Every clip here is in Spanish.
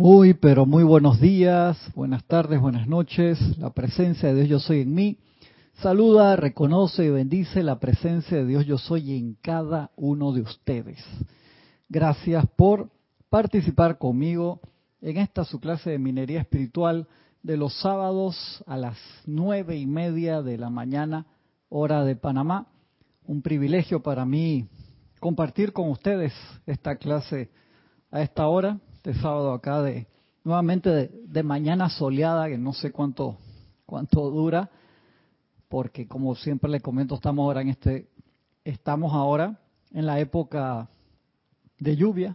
Muy, pero muy buenos días, buenas tardes, buenas noches. La presencia de Dios yo soy en mí. Saluda, reconoce y bendice la presencia de Dios yo soy en cada uno de ustedes. Gracias por participar conmigo en esta su clase de minería espiritual de los sábados a las nueve y media de la mañana, hora de Panamá. Un privilegio para mí compartir con ustedes esta clase a esta hora este sábado acá de nuevamente de, mañana soleada, que no sé cuánto cuánto dura, porque como siempre le comento, estamos ahora en este estamos ahora en la época de lluvia,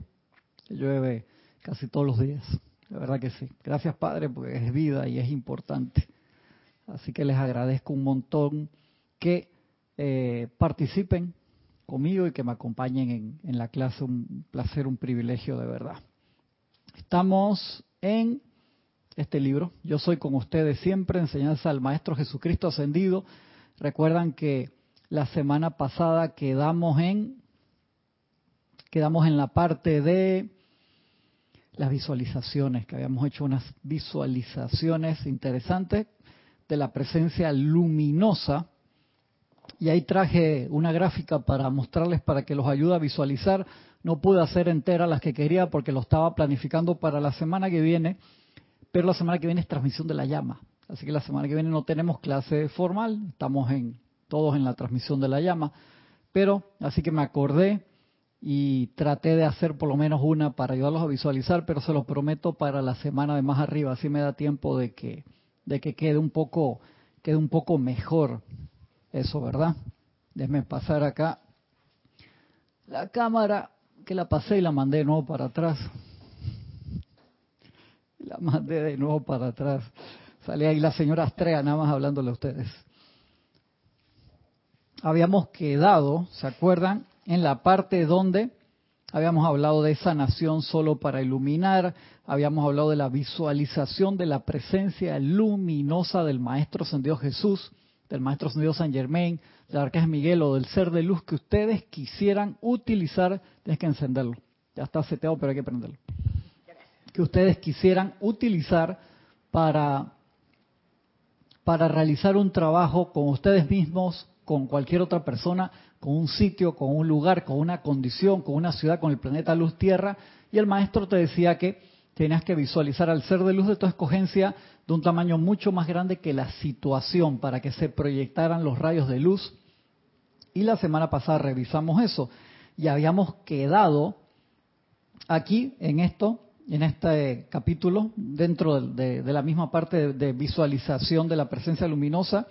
que llueve casi todos los días. De verdad que sí. Gracias Padre, porque es vida y es importante. Así que les agradezco un montón que eh, participen conmigo y que me acompañen en, en la clase. Un placer, un privilegio de verdad. Estamos en este libro, Yo soy con ustedes siempre, enseñanza al Maestro Jesucristo ascendido. Recuerdan que la semana pasada quedamos en quedamos en la parte de las visualizaciones, que habíamos hecho unas visualizaciones interesantes de la presencia luminosa. Y ahí traje una gráfica para mostrarles, para que los ayude a visualizar no pude hacer entera las que quería porque lo estaba planificando para la semana que viene, pero la semana que viene es transmisión de la llama. Así que la semana que viene no tenemos clase formal, estamos en todos en la transmisión de la llama, pero así que me acordé y traté de hacer por lo menos una para ayudarlos a visualizar, pero se lo prometo para la semana de más arriba, así me da tiempo de que de que quede un poco quede un poco mejor eso, ¿verdad? Déjenme pasar acá la cámara que la pasé y la mandé de nuevo para atrás. La mandé de nuevo para atrás. Sale ahí la señora Astrea nada más hablándole a ustedes. Habíamos quedado, ¿se acuerdan? En la parte donde habíamos hablado de sanación solo para iluminar, habíamos hablado de la visualización de la presencia luminosa del Maestro Dios Jesús, del Maestro Dios San Germain, del Arcángel Miguel o del ser de luz que ustedes quisieran utilizar, tienes que encenderlo. Ya está seteado, pero hay que prenderlo. Que ustedes quisieran utilizar para, para realizar un trabajo con ustedes mismos, con cualquier otra persona, con un sitio, con un lugar, con una condición, con una ciudad, con el planeta Luz Tierra. Y el maestro te decía que tenías que visualizar al ser de luz de tu escogencia de un tamaño mucho más grande que la situación para que se proyectaran los rayos de luz. Y la semana pasada revisamos eso y habíamos quedado aquí en esto, en este capítulo, dentro de, la misma parte de, visualización de la presencia luminosa,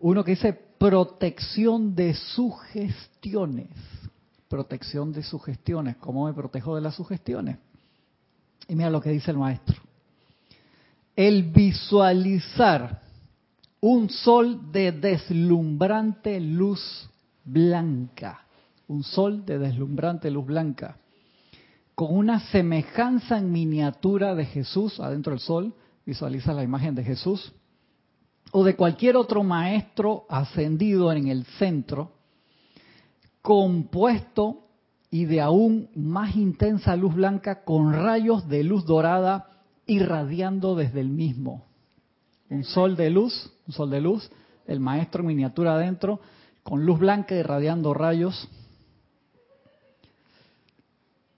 uno que dice protección de sugestiones. Protección de sugestiones. ¿Cómo me protejo de las sugestiones? Y mira lo que dice el maestro. El visualizar un sol de deslumbrante luz blanca, un sol de deslumbrante luz blanca, con una semejanza en miniatura de Jesús adentro del sol, visualiza la imagen de Jesús, o de cualquier otro maestro ascendido en el centro, compuesto y de aún más intensa luz blanca con rayos de luz dorada irradiando desde el mismo. Un sol de luz, un sol de luz, el maestro en miniatura adentro, con luz blanca irradiando rayos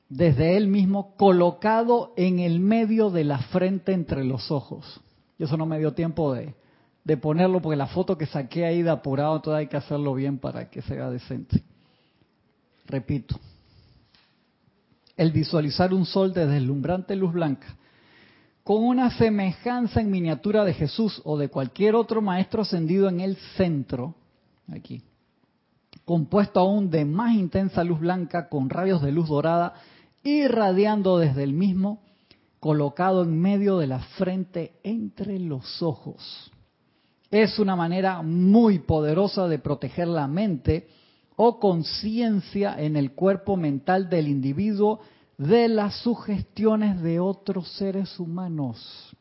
desde él mismo, colocado en el medio de la frente entre los ojos. Y eso no me dio tiempo de, de ponerlo porque la foto que saqué ahí de apurado, todavía hay que hacerlo bien para que sea decente. Repito, el visualizar un sol de deslumbrante luz blanca, con una semejanza en miniatura de Jesús o de cualquier otro maestro ascendido en el centro, aquí, compuesto aún de más intensa luz blanca con rayos de luz dorada, irradiando desde el mismo, colocado en medio de la frente entre los ojos. Es una manera muy poderosa de proteger la mente o conciencia en el cuerpo mental del individuo de las sugestiones de otros seres humanos.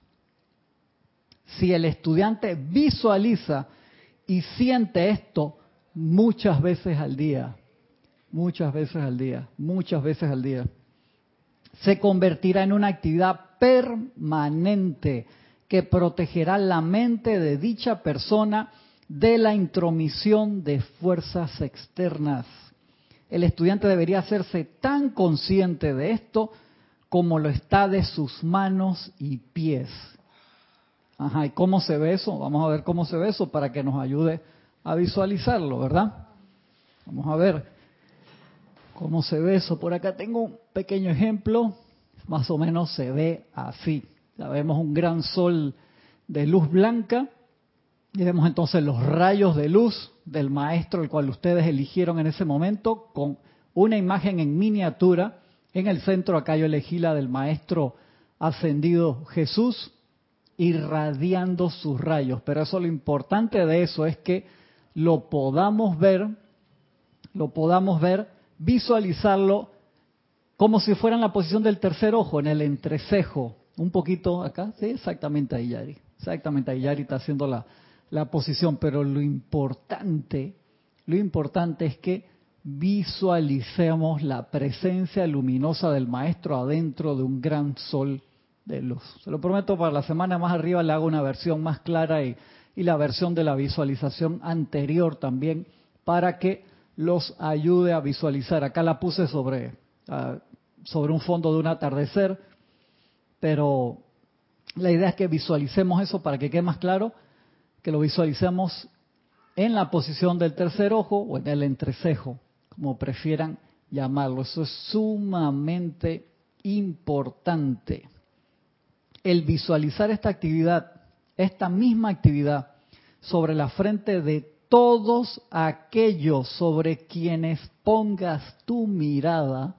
Si el estudiante visualiza y siente esto muchas veces al día, muchas veces al día, muchas veces al día, se convertirá en una actividad permanente que protegerá la mente de dicha persona de la intromisión de fuerzas externas. El estudiante debería hacerse tan consciente de esto como lo está de sus manos y pies. Ajá, ¿y cómo se ve eso? Vamos a ver cómo se ve eso para que nos ayude a visualizarlo, ¿verdad? Vamos a ver cómo se ve eso. Por acá tengo un pequeño ejemplo, más o menos se ve así. Ya vemos un gran sol de luz blanca y vemos entonces los rayos de luz del maestro, el cual ustedes eligieron en ese momento, con una imagen en miniatura. En el centro acá yo elegí la del maestro ascendido Jesús, irradiando sus rayos. Pero eso lo importante de eso es que lo podamos ver, lo podamos ver, visualizarlo como si fuera en la posición del tercer ojo, en el entrecejo. Un poquito acá, sí, exactamente ahí, Yari. Exactamente ahí, Yari está haciendo la, la posición. Pero lo importante, lo importante es que visualicemos la presencia luminosa del Maestro adentro de un gran sol de luz. Se lo prometo, para la semana más arriba le hago una versión más clara y, y la versión de la visualización anterior también para que los ayude a visualizar. Acá la puse sobre, uh, sobre un fondo de un atardecer, pero la idea es que visualicemos eso para que quede más claro, que lo visualicemos en la posición del tercer ojo o en el entrecejo, como prefieran llamarlo. Eso es sumamente importante el visualizar esta actividad, esta misma actividad, sobre la frente de todos aquellos sobre quienes pongas tu mirada,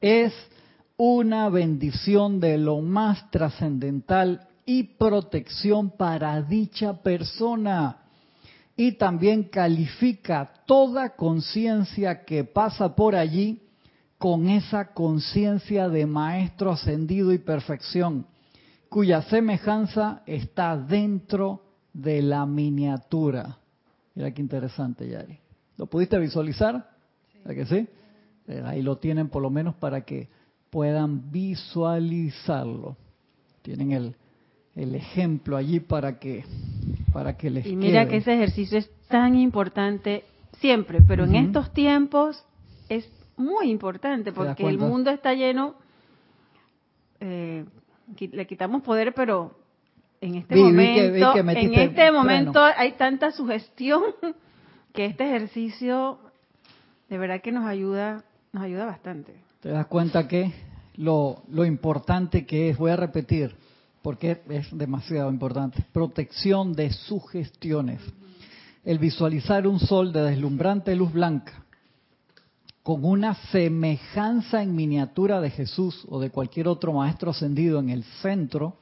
es una bendición de lo más trascendental y protección para dicha persona. Y también califica toda conciencia que pasa por allí con esa conciencia de maestro ascendido y perfección, cuya semejanza está dentro de la miniatura. Mira qué interesante, Yari. ¿Lo pudiste visualizar? ¿verdad que sí? Eh, ahí lo tienen por lo menos para que puedan visualizarlo. Tienen el, el ejemplo allí para que para que les Y mira quede. que ese ejercicio es tan importante siempre, pero en estos tiempos es muy importante porque el mundo está lleno, eh, le quitamos poder, pero en este Vi- vi momento, que- vi que en este freno. momento hay tanta sugestión que este ejercicio de verdad que nos ayuda, nos ayuda bastante. Te das cuenta que lo, lo importante que es, voy a repetir, porque es demasiado importante, protección de sugestiones. El visualizar un sol de deslumbrante luz blanca con una semejanza en miniatura de Jesús o de cualquier otro maestro ascendido en el centro,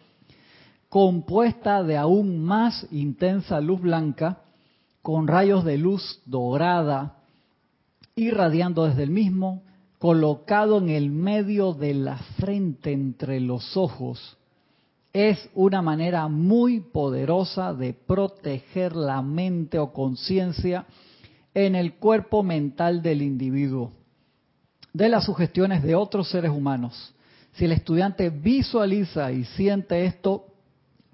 compuesta de aún más intensa luz blanca, con rayos de luz dorada, irradiando desde el mismo, colocado en el medio de la frente entre los ojos, es una manera muy poderosa de proteger la mente o conciencia en el cuerpo mental del individuo de las sugestiones de otros seres humanos. Si el estudiante visualiza y siente esto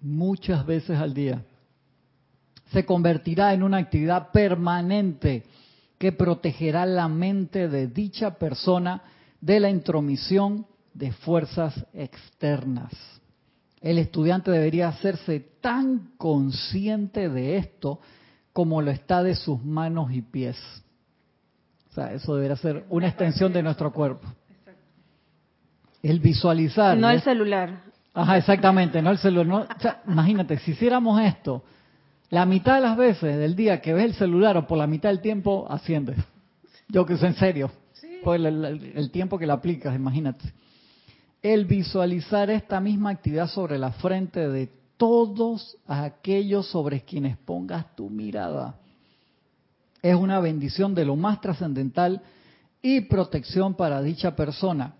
muchas veces al día, se convertirá en una actividad permanente que protegerá la mente de dicha persona de la intromisión de fuerzas externas. El estudiante debería hacerse tan consciente de esto como lo está de sus manos y pies. O sea, eso debería ser una extensión de nuestro cuerpo. El visualizar. No el celular. Ajá, exactamente, no el celular. no- o sea, imagínate, si hiciéramos esto, la mitad de las veces del día que ves el celular o por la mitad del tiempo, asciendes. Yo que sé, en serio. Por el, el- el tiempo que la aplicas, imagínate. El visualizar esta misma actividad sobre la frente de todos aquellos sobre quienes pongas tu mirada es una bendición de lo más trascendental y protección para dicha persona.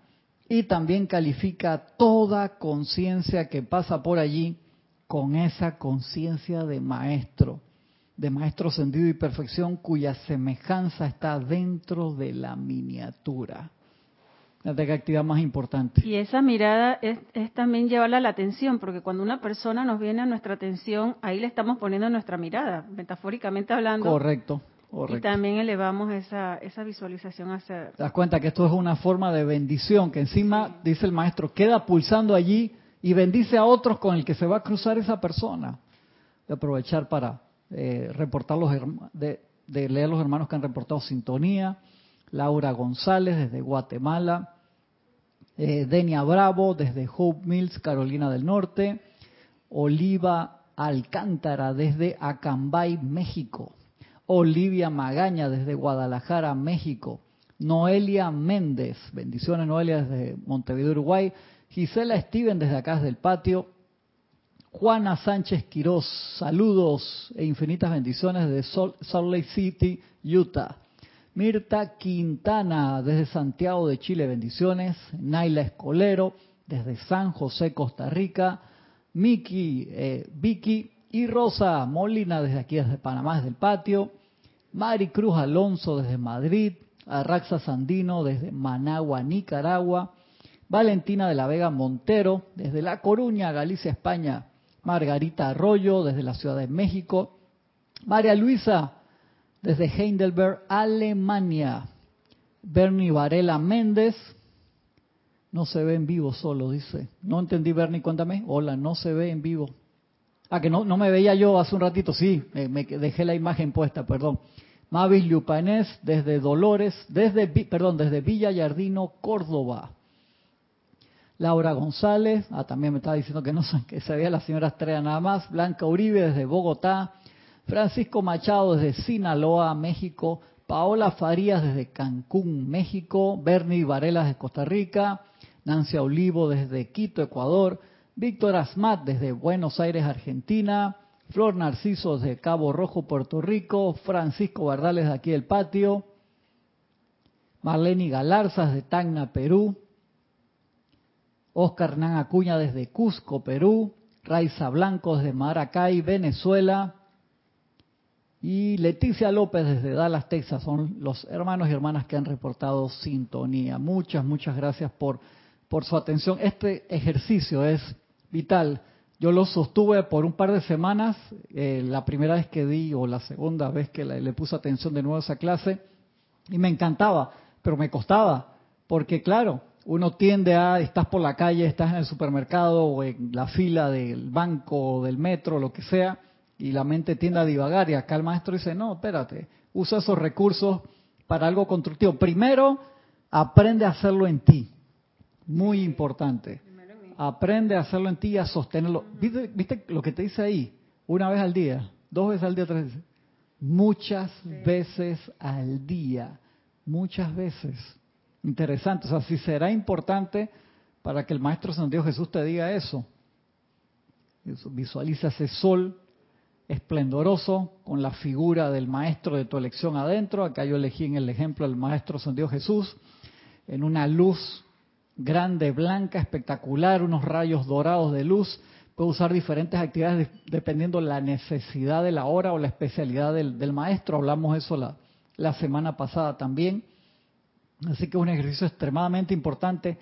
Y también califica toda conciencia que pasa por allí con esa conciencia de maestro, de maestro sentido y perfección cuya semejanza está dentro de la miniatura. Qué actividad más importante. Y esa mirada es, también llevarla a la atención, porque cuando una persona nos viene a nuestra atención, ahí le estamos poniendo nuestra mirada, metafóricamente hablando. Correcto. Correcto. Y también elevamos esa, esa visualización hacia... Te das cuenta que esto es una forma de bendición, que encima, dice el maestro, queda pulsando allí y bendice a otros con el que se va a cruzar esa persona. De aprovechar para eh, reportar los, de, de leer los hermanos que han reportado sintonía. Laura González desde Guatemala, eh, Denia Bravo desde Hope Mills, Carolina del Norte, Oliva Alcántara desde Acambay, México, Olivia Magaña desde Guadalajara, México, Noelia Méndez, bendiciones Noelia desde Montevideo, Uruguay, Gisela Steven desde acá del patio, Juana Sánchez Quiroz, saludos e infinitas bendiciones desde Salt Lake City, Utah. Mirta Quintana desde Santiago de Chile, bendiciones. Naila Escolero desde San José, Costa Rica. Miki, eh, Vicky y Rosa Molina desde aquí, desde Panamá, desde el patio. Mari Cruz Alonso desde Madrid. Arraxa Sandino desde Managua, Nicaragua. Valentina de la Vega Montero desde La Coruña, Galicia, España. Margarita Arroyo desde la Ciudad de México. María Luisa desde Heidelberg, Alemania. Bernie Varela Méndez. No se ve en vivo solo, dice. No entendí, Bernie, cuéntame. Hola, no se ve en vivo. Ah, que no, no me veía yo hace un ratito, sí, me, dejé la imagen puesta, perdón. Mavis Lupanés desde Dolores, desde, perdón, desde Villa Yardino, Córdoba. Laura González, ah, también me estaba diciendo que no que se veía la señora Estrella nada más. Blanca Uribe desde Bogotá. Francisco Machado desde Sinaloa, México, Paola Farías desde Cancún, México, Bernie Varela desde Costa Rica, Nancy Olivo desde Quito, Ecuador, Víctor Asmat desde Buenos Aires, Argentina, Flor Narciso desde Cabo Rojo, Puerto Rico, Francisco Bardales de aquí del patio, Marlene Galarza desde Tacna, Perú, Oscar Hernán Acuña desde Cusco, Perú, Raiza Blanco desde Maracay, Venezuela, y Leticia López desde Dallas, Texas, son los hermanos y hermanas que han reportado sintonía. Muchas, muchas gracias por, por su atención. Este ejercicio es vital. Yo lo sostuve por un par de semanas, eh, la primera vez que di o la segunda vez que le, puse atención de nuevo a esa clase, y me encantaba, pero me costaba, porque claro, uno tiende a, estás por la calle, estás en el supermercado o en la fila del banco o del metro, lo que sea, y la mente tiende a divagar y acá el maestro dice, no, espérate, usa esos recursos para algo constructivo. Primero, aprende a hacerlo en ti. Muy importante. Aprende a hacerlo en ti y a sostenerlo. ¿Viste, ¿Viste, lo que te dice ahí? Una vez al día, dos veces al día, tres veces. Muchas veces al día. Muchas veces. Interesante. O sea, si será importante para que el Maestro Santo Jesús te diga eso. Visualiza ese sol esplendoroso con la figura del maestro de tu elección adentro. Acá yo elegí en el ejemplo el maestro San Dios Jesús, en una luz grande, blanca, espectacular, unos rayos dorados de luz. Puedo usar diferentes actividades dependiendo la necesidad de la hora o la especialidad del, maestro. Hablamos eso la semana pasada también. Así que es un ejercicio extremadamente importante.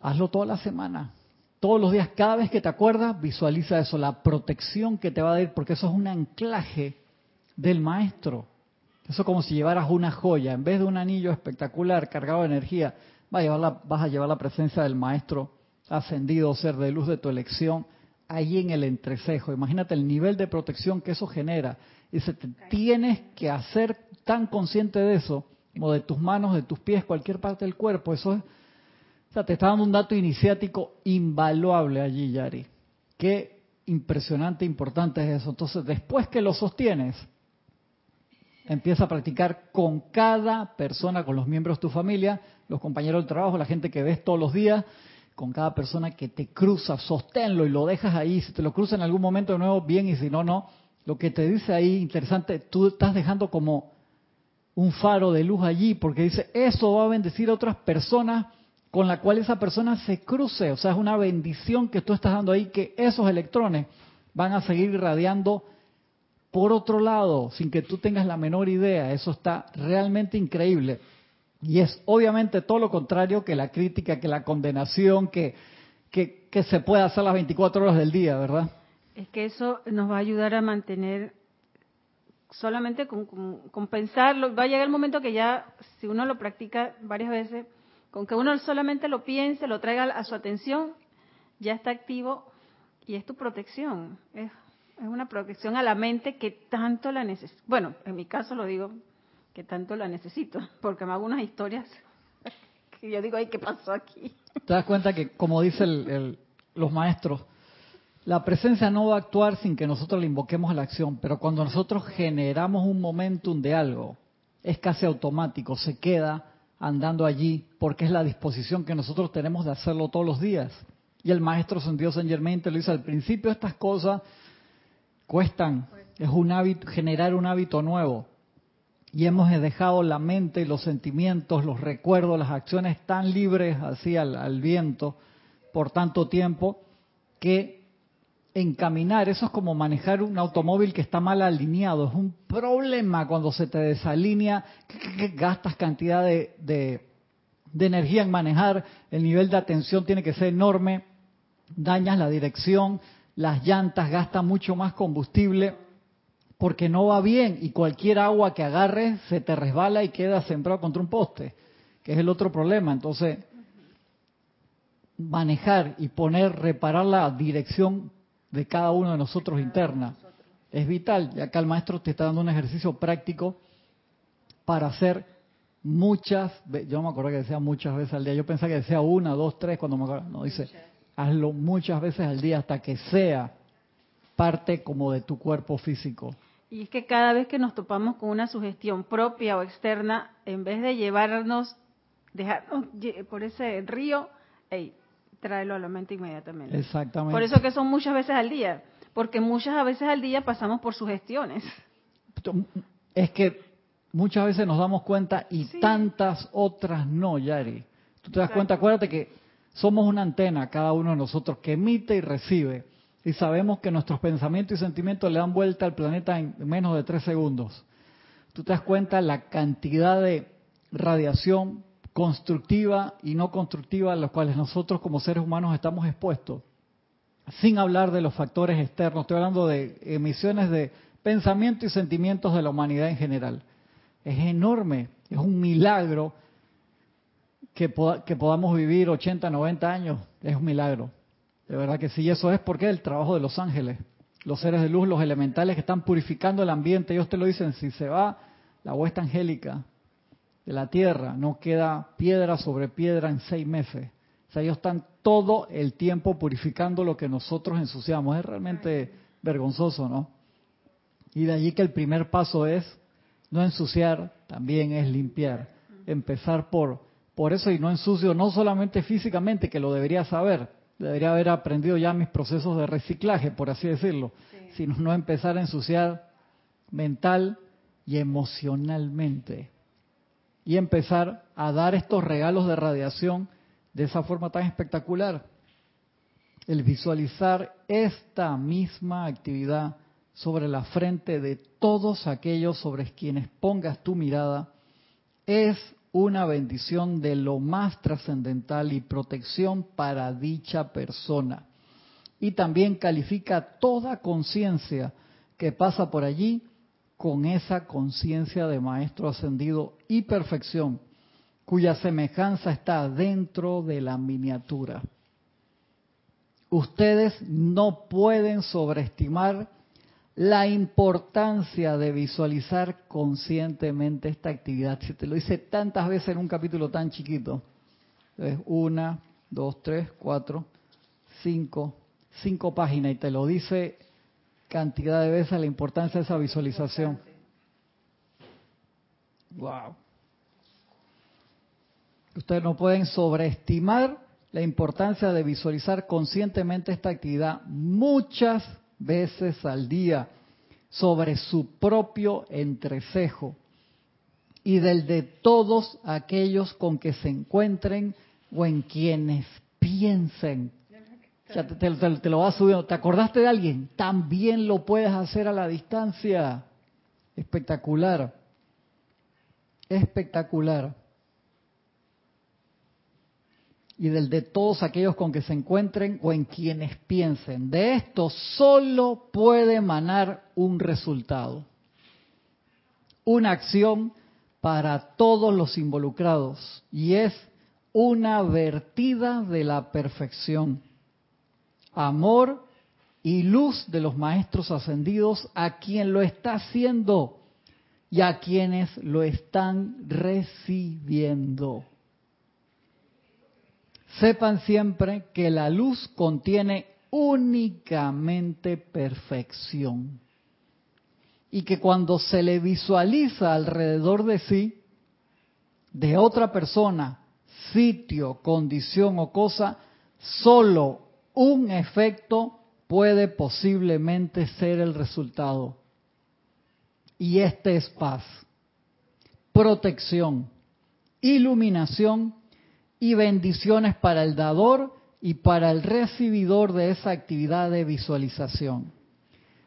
Hazlo toda la semana todos los días, cada vez que te acuerdas, visualiza eso, la protección que te va a dar, porque eso es un anclaje del maestro. Eso es como si llevaras una joya, en vez de un anillo espectacular cargado de energía, vas a llevar la, vas a llevar la presencia del maestro ascendido, ser de luz de tu elección, ahí en el entrecejo. Imagínate el nivel de protección que eso genera. Y se te tienes que hacer tan consciente de eso, como de tus manos, de tus pies, cualquier parte del cuerpo. Eso es te está dando un dato iniciático invaluable allí, Yari. Qué impresionante, importante es eso. Entonces, después que lo sostienes, empieza a practicar con cada persona, con los miembros de tu familia, los compañeros del trabajo, la gente que ves todos los días, con cada persona que te cruza, sosténlo y lo dejas ahí. Si te lo cruza en algún momento de nuevo, bien, y si no, no. Lo que te dice ahí, interesante, tú estás dejando como un faro de luz allí, porque dice, eso va a bendecir a otras personas con la cual esa persona se cruce. O sea, es una bendición que tú estás dando ahí, que esos electrones van a seguir irradiando por otro lado, sin que tú tengas la menor idea. Eso está realmente increíble. Y es obviamente todo lo contrario que la crítica, que la condenación, que, que, se puede hacer las 24 horas del día, ¿verdad? Es que eso nos va a ayudar a mantener solamente con, con, pensarlo. Va a llegar el momento que ya, si uno lo practica varias veces, con que uno solamente lo piense, lo traiga a su atención, ya está activo y es tu protección. Es, es una protección a la mente que tanto la necesito. Bueno, en mi caso lo digo, que tanto la necesito, porque me hago unas historias que yo digo, ay, ¿qué pasó aquí? Te das cuenta que, como dicen los maestros, la presencia no va a actuar sin que nosotros le invoquemos a la acción, pero cuando nosotros generamos un momentum de algo, es casi automático, se queda andando allí, porque es la disposición que nosotros tenemos de hacerlo todos los días. Y el maestro Dios Saint Germain te lo dice al principio, estas cosas cuestan, es un hábito, generar un hábito nuevo y hemos dejado la mente, los sentimientos, los recuerdos, las acciones tan libres así al, viento por tanto tiempo que encaminar, eso es como manejar un automóvil que está mal alineado, es un problema cuando se te desalinea, gastas cantidad de, energía en manejar, el nivel de atención tiene que ser enorme, dañas la dirección, las llantas gastan mucho más combustible, porque no va bien y cualquier agua que agarres se te resbala y queda sembrado contra un poste, que es el otro problema. Entonces, manejar y poner, reparar la dirección de cada uno de nosotros interna es vital. Y acá el maestro te está dando un ejercicio práctico para hacer muchas, yo me acuerdo que decía muchas veces al día, yo pensaba que decía una, dos, tres, cuando me acuerdo, no, dice, hazlo muchas veces al día hasta que sea parte como de tu cuerpo físico. Y es que cada vez que nos topamos con una sugestión propia o externa, en vez de llevarnos, dejarnos por ese río, hey, tráelo a la mente inmediatamente. Exactamente. Por eso que son muchas veces al día, porque muchas veces al día pasamos por sugestiones. Es que muchas veces nos damos cuenta y tantas otras no, Yari. Tú te das cuenta, acuérdate que somos una antena, cada uno de nosotros, que emite y recibe y sabemos que nuestros pensamientos y sentimientos le dan vuelta al planeta en menos de tres segundos. Tú te das cuenta la cantidad de radiación constructiva y no constructiva a los cuales nosotros como seres humanos estamos expuestos. Sin hablar de los factores externos, estoy hablando de emisiones de pensamientos y sentimientos de la humanidad en general. Es enorme, es un milagro que, podamos vivir 80, 90 años, es un milagro. De verdad que sí, eso es porque el trabajo de los ángeles, los seres de luz, los elementales que están purificando el ambiente. Ellos te lo dicen, si se va la huesta angélica de la tierra, no queda piedra sobre piedra en seis meses. O sea, ellos están todo el tiempo purificando lo que nosotros ensuciamos. Es realmente vergonzoso, ¿no? Y de allí que el primer paso es no ensuciar, también es limpiar. Empezar por, por eso y no ensucio, no solamente físicamente, que lo debería saber, debería haber aprendido ya mis procesos de reciclaje, por así decirlo, sino no empezar a ensuciar mental y emocionalmente. Y empezar a dar estos regalos de radiación de esa forma tan espectacular. El visualizar esta misma actividad sobre la frente de todos aquellos sobre quienes pongas tu mirada es una bendición de lo más trascendental y protección para dicha persona. Y también califica toda conciencia que pasa por allí con esa conciencia de maestro ascendido y perfección, cuya semejanza está dentro de la miniatura. Ustedes no pueden sobreestimar la importancia de visualizar conscientemente esta actividad. Si te lo dice tantas veces en un capítulo tan chiquito. Entonces, una, dos, tres, cuatro, cinco, cinco páginas y te lo dice cantidad de veces la importancia de esa visualización. Wow. Ustedes no pueden sobreestimar la importancia de visualizar conscientemente esta actividad muchas veces al día sobre su propio entrecejo y del de todos aquellos con que se encuentren o en quienes piensen. Te, lo vas subiendo. ¿Te acordaste de alguien? También lo puedes hacer a la distancia. Espectacular. Espectacular. y del de todos aquellos con que se encuentren o en quienes piensen. De esto solo puede emanar un resultado, una acción para todos los involucrados y es una vertida de la perfección, amor y luz de los maestros ascendidos a quien lo está haciendo y a quienes lo están recibiendo. Sepan siempre que la luz contiene únicamente perfección y que cuando se le visualiza alrededor de sí, de otra persona, sitio, condición o cosa, solo un efecto puede posiblemente ser el resultado. Y este es paz, protección, iluminación y bendiciones para el dador y para el recibidor de esa actividad de visualización.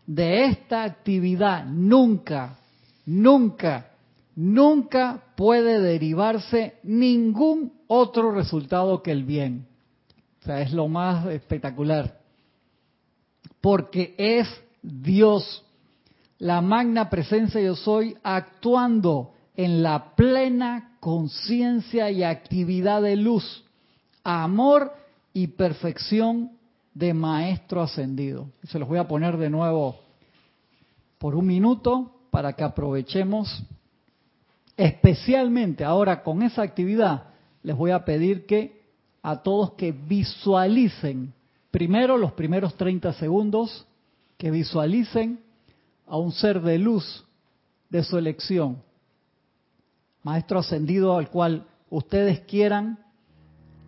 De esta actividad nunca, nunca, nunca puede derivarse ningún otro resultado que el bien. Es lo más espectacular. Porque es Dios, la magna presencia yo soy, actuando en la plena conciencia y actividad de luz, amor y perfección de Maestro Ascendido. Se los voy a poner de nuevo por un minuto para que aprovechemos especialmente ahora con esa actividad. Les voy a pedir que a todos que visualicen primero los primeros 30 segundos, que visualicen a un ser de luz de su elección maestro ascendido al cual ustedes quieran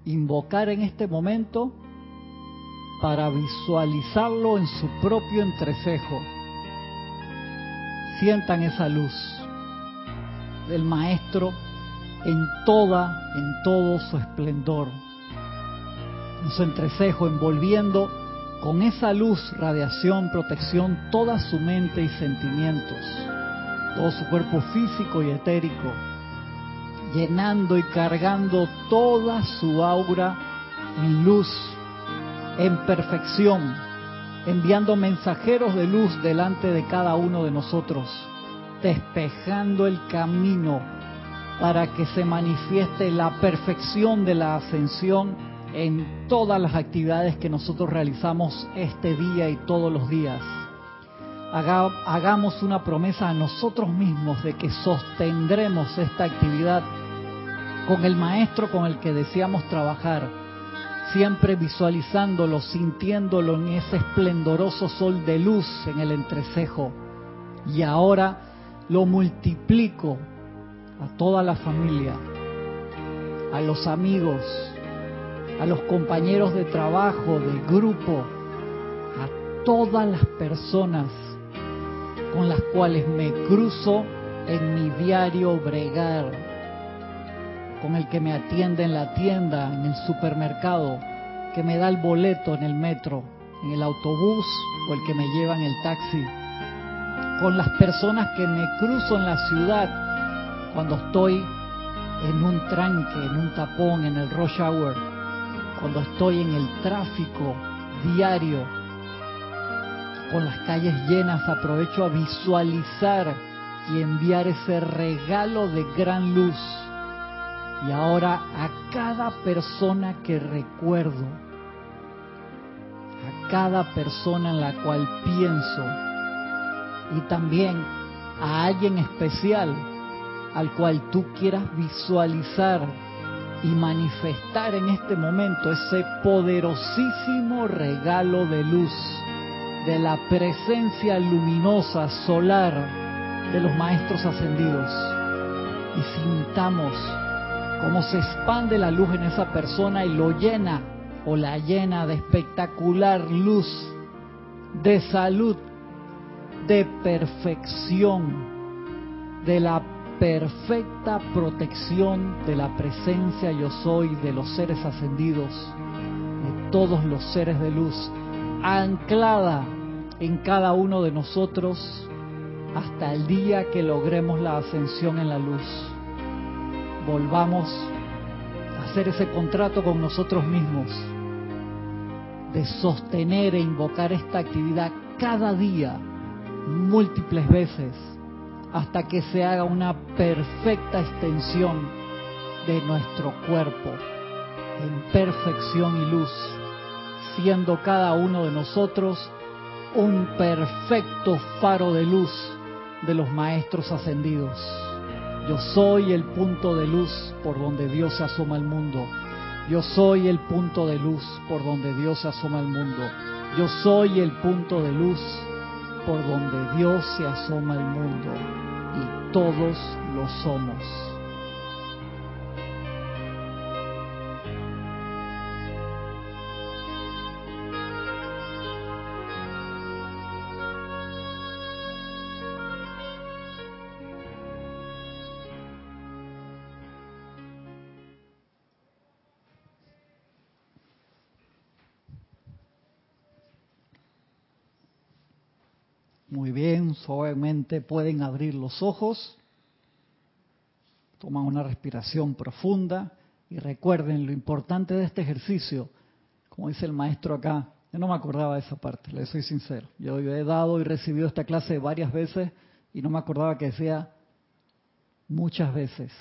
invocar en este momento para visualizarlo en su propio entrecejo. Sientan esa luz del maestro en toda, en todo su esplendor. En su entrecejo, envolviendo con esa luz, radiación, protección, toda su mente y sentimientos, todo su cuerpo físico y etérico llenando y cargando toda su aura en luz, en perfección, enviando mensajeros de luz delante de cada uno de nosotros, despejando el camino para que se manifieste la perfección de la ascensión en todas las actividades que nosotros realizamos este día y todos los días. hagamos una promesa a nosotros mismos de que sostendremos esta actividad con el maestro con el que deseamos trabajar, siempre visualizándolo, sintiéndolo en ese esplendoroso sol de luz en el entrecejo. Y ahora lo multiplico a toda la familia, a los amigos, a los compañeros de trabajo, del grupo, a todas las personas con las cuales me cruzo en mi diario bregar con el que me atiende en la tienda, en el supermercado, que me da el boleto en el metro, en el autobús o el que me lleva en el taxi, con las personas que me cruzo en la ciudad cuando estoy en un tranque, en un tapón, en el rush hour, cuando estoy en el tráfico diario, con las calles llenas, aprovecho a visualizar y enviar ese regalo de gran luz. Y ahora a cada persona que recuerdo, a cada persona en la cual pienso y también a alguien especial al cual tú quieras visualizar y manifestar en este momento ese poderosísimo regalo de luz de la presencia luminosa solar de los maestros ascendidos. Y sintamos cómo se expande la luz en esa persona y lo llena o la llena de espectacular luz, de salud, de perfección, de la perfecta protección de la presencia yo soy de los seres ascendidos, de todos los seres de luz, anclada en cada uno de nosotros hasta el día que logremos la ascensión en la luz. Volvamos hacer ese contrato con nosotros mismos, de sostener e invocar esta actividad cada día, múltiples veces, hasta que se haga una perfecta extensión de nuestro cuerpo, en perfección y luz, siendo cada uno de nosotros un perfecto faro de luz de los maestros ascendidos. Yo soy el punto de luz por donde Dios se asoma al mundo. Yo soy el punto de luz por donde Dios se asoma al mundo. Yo soy el punto de luz por donde Dios se asoma al mundo. Y todos lo somos. Suavemente pueden abrir los ojos, toman una respiración profunda y recuerden lo importante de este ejercicio, como dice el maestro acá, yo no me acordaba de esa parte, le soy sincero, yo, he dado y recibido esta clase varias veces y no me acordaba que decía muchas veces,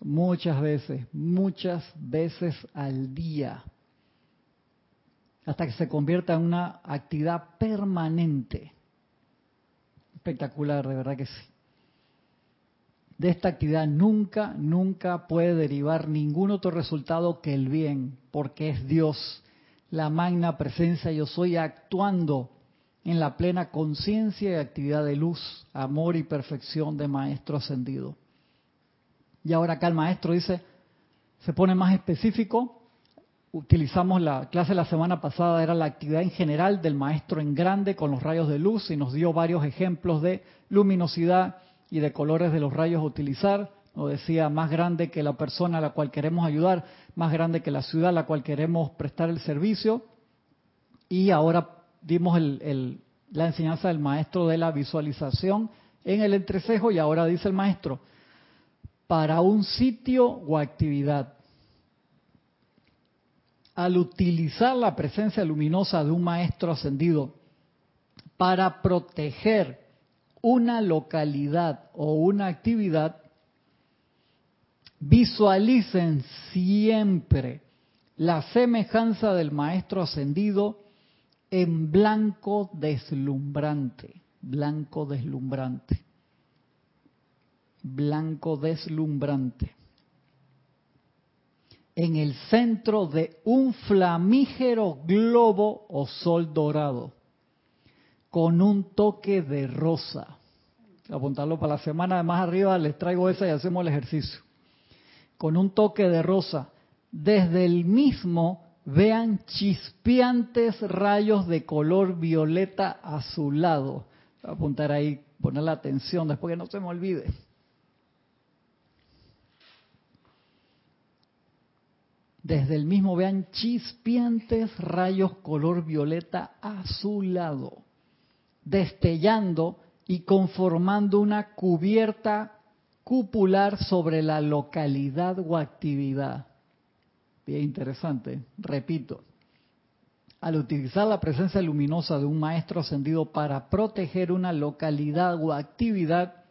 muchas veces, muchas veces al día, hasta que se convierta en una actividad permanente espectacular, de verdad que sí. De esta actividad nunca, nunca puede derivar ningún otro resultado que el bien, porque es Dios, la magna presencia yo soy actuando en la plena conciencia y actividad de luz, amor y perfección de Maestro Ascendido. Y ahora acá el Maestro dice, se pone más específico, utilizamos la clase la semana pasada, era la actividad en general del maestro en grande con los rayos de luz y nos dio varios ejemplos de luminosidad y de colores de los rayos a utilizar. Nos decía más grande que la persona a la cual queremos ayudar, más grande que la ciudad a la cual queremos prestar el servicio. Y ahora dimos la enseñanza del maestro de la visualización en el entrecejo y ahora dice el maestro, para un sitio o actividad al utilizar la presencia luminosa de un maestro ascendido para proteger una localidad o una actividad, visualicen siempre la semejanza del maestro ascendido en blanco deslumbrante, blanco deslumbrante, blanco deslumbrante en el centro de un flamígero globo o sol dorado, con un toque de rosa. Apuntarlo para la semana más arriba, les traigo esa y hacemos el ejercicio. Con un toque de rosa. Desde el mismo vean chispeantes rayos de color violeta azulado. Voy a apuntar ahí, poner la atención después que no se me olvide. Desde el mismo vean chispeantes rayos color violeta azulado, destellando y conformando una cubierta cupular sobre la localidad o actividad. Bien interesante, repito. Al utilizar la presencia luminosa de un maestro ascendido para proteger una localidad o actividad,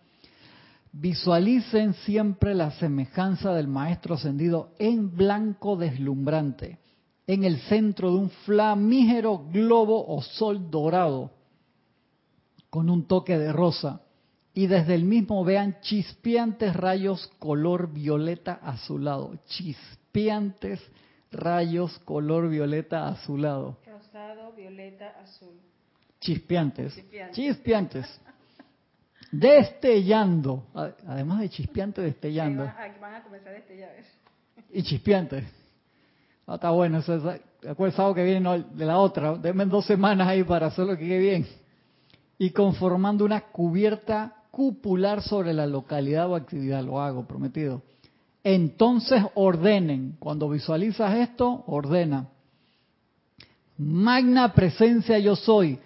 Visualicen siempre la semejanza del Maestro ascendido en blanco deslumbrante, en el centro de un flamígero globo o sol dorado, con un toque de rosa, y desde el mismo vean chispeantes rayos color violeta azulado, chispeantes rayos color violeta azulado. Rosado, violeta, azul. Chispeantes. Chispeantes destellando, además de chispeante, destellando. Van a comenzar a destellar. Y chispeante. Ah, está bueno, eso es, el sábado que viene, de la otra, denme dos semanas ahí para hacerlo que quede bien. Y conformando una cubierta cupular sobre la localidad o actividad, lo hago, prometido. Entonces ordenen, cuando visualizas esto, ordena. Magna presencia yo soy,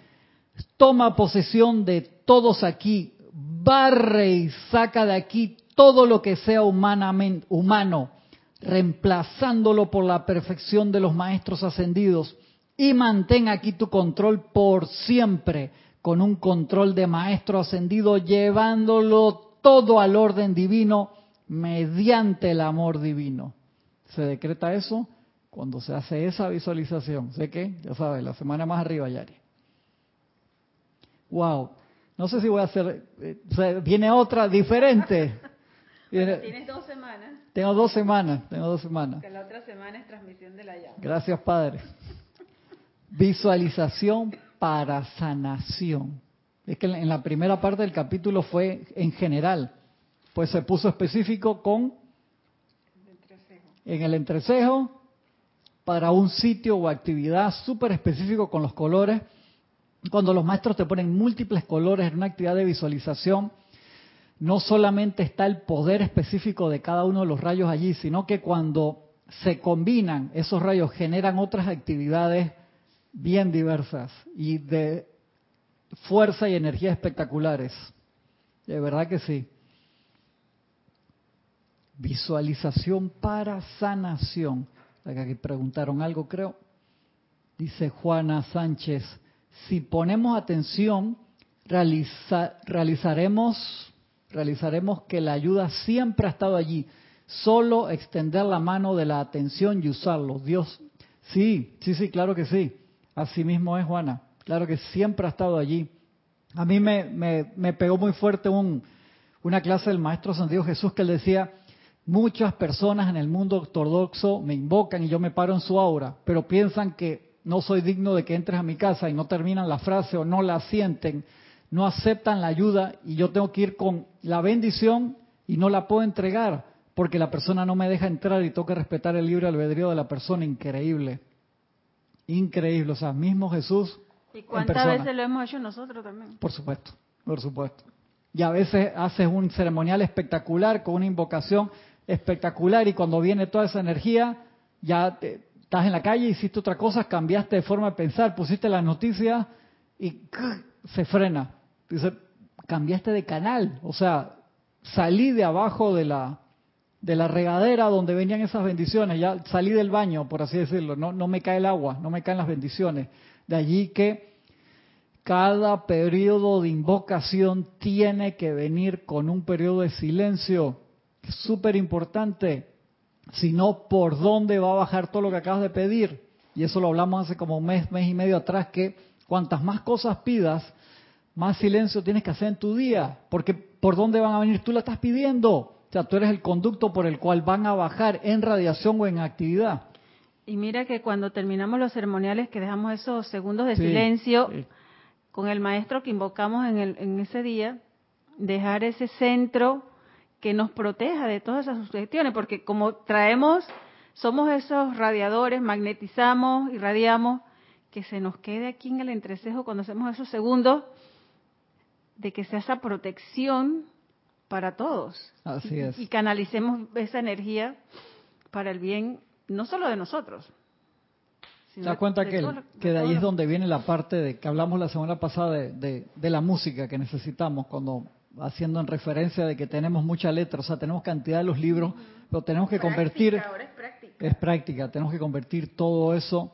toma posesión de todos aquí, barre y saca de aquí todo lo que sea humano, reemplazándolo por la perfección de los maestros ascendidos. Y mantén aquí tu control por siempre, con un control de maestro ascendido, llevándolo todo al orden divino mediante el amor divino. Se decreta eso cuando se hace esa visualización. Sé que, ya sabes, la semana más arriba, Yari. Wow. No sé si voy a hacer. Eh, viene otra diferente. tienes dos semanas. Tengo dos semanas, tengo dos semanas. Que la otra semana es transmisión de la llave. Gracias, Padre. Visualización para sanación. Es que en la primera parte del capítulo fue en general, pues se puso específico con en el entrecejo para un sitio o actividad súper específico con los colores. Cuando los maestros te ponen múltiples colores en una actividad de visualización, no solamente está el poder específico de cada uno de los rayos allí, sino que cuando se combinan esos rayos generan otras actividades bien diversas y de fuerza y energía espectaculares. De verdad que sí. Visualización para sanación. Aquí preguntaron algo, creo. Dice Juana Sánchez, si ponemos atención, realizaremos, realizaremos que la ayuda siempre ha estado allí. Solo extender la mano de la atención y usarlo. Dios, sí, sí, sí, claro que sí. Así mismo es, Juana. Claro que siempre ha estado allí. A mí me, me, pegó muy fuerte un, una clase del Maestro Santiago Jesús que él decía, muchas personas en el mundo ortodoxo me invocan y yo me paro en su aura, pero piensan que no soy digno de que entres a mi casa y no terminan la frase o no la sienten, no aceptan la ayuda y yo tengo que ir con la bendición y no la puedo entregar porque la persona no me deja entrar y tengo que respetar el libre albedrío de la persona. Increíble. Increíble, o sea, mismo Jesús. ¿Y cuántas veces lo hemos hecho nosotros también? Por supuesto, por supuesto. Y a veces haces un ceremonial espectacular con una invocación espectacular y cuando viene toda esa energía, ya estás en la calle, hiciste otra cosa, cambiaste de forma de pensar, pusiste la noticia y se frena. Dice, cambiaste de canal, o sea, salí de abajo de la, de la regadera donde venían esas bendiciones, ya salí del baño, por así decirlo, no, no me cae el agua, no me caen las bendiciones. De allí que cada periodo de invocación tiene que venir con un periodo de silencio, súper importante, si no, ¿por dónde va a bajar todo lo que acabas de pedir? Y eso lo hablamos hace como un mes, mes y medio atrás, que cuantas más cosas pidas, más silencio tienes que hacer en tu día, porque ¿por dónde van a venir? Tú la estás pidiendo. O sea, tú eres el conducto por el cual van a bajar en radiación o en actividad. Y mira que cuando terminamos los ceremoniales, que dejamos esos segundos de silencio con el maestro que invocamos en, el, en ese día, dejar ese centro que nos proteja de todas esas sugestiones, porque como traemos, somos esos radiadores, magnetizamos, irradiamos, que se nos quede aquí en el entrecejo cuando hacemos esos segundos, de que sea esa protección para todos. Así es. Y canalicemos esa energía para el bien, no solo de nosotros. ¿Te das cuenta que, que de ahí es donde viene la parte de que hablamos la semana pasada de, de, la música que necesitamos cuando haciendo en referencia de que tenemos mucha letra, o sea, tenemos cantidad de los libros, pero tenemos que convertir ahora es práctica. es práctica, tenemos que convertir todo eso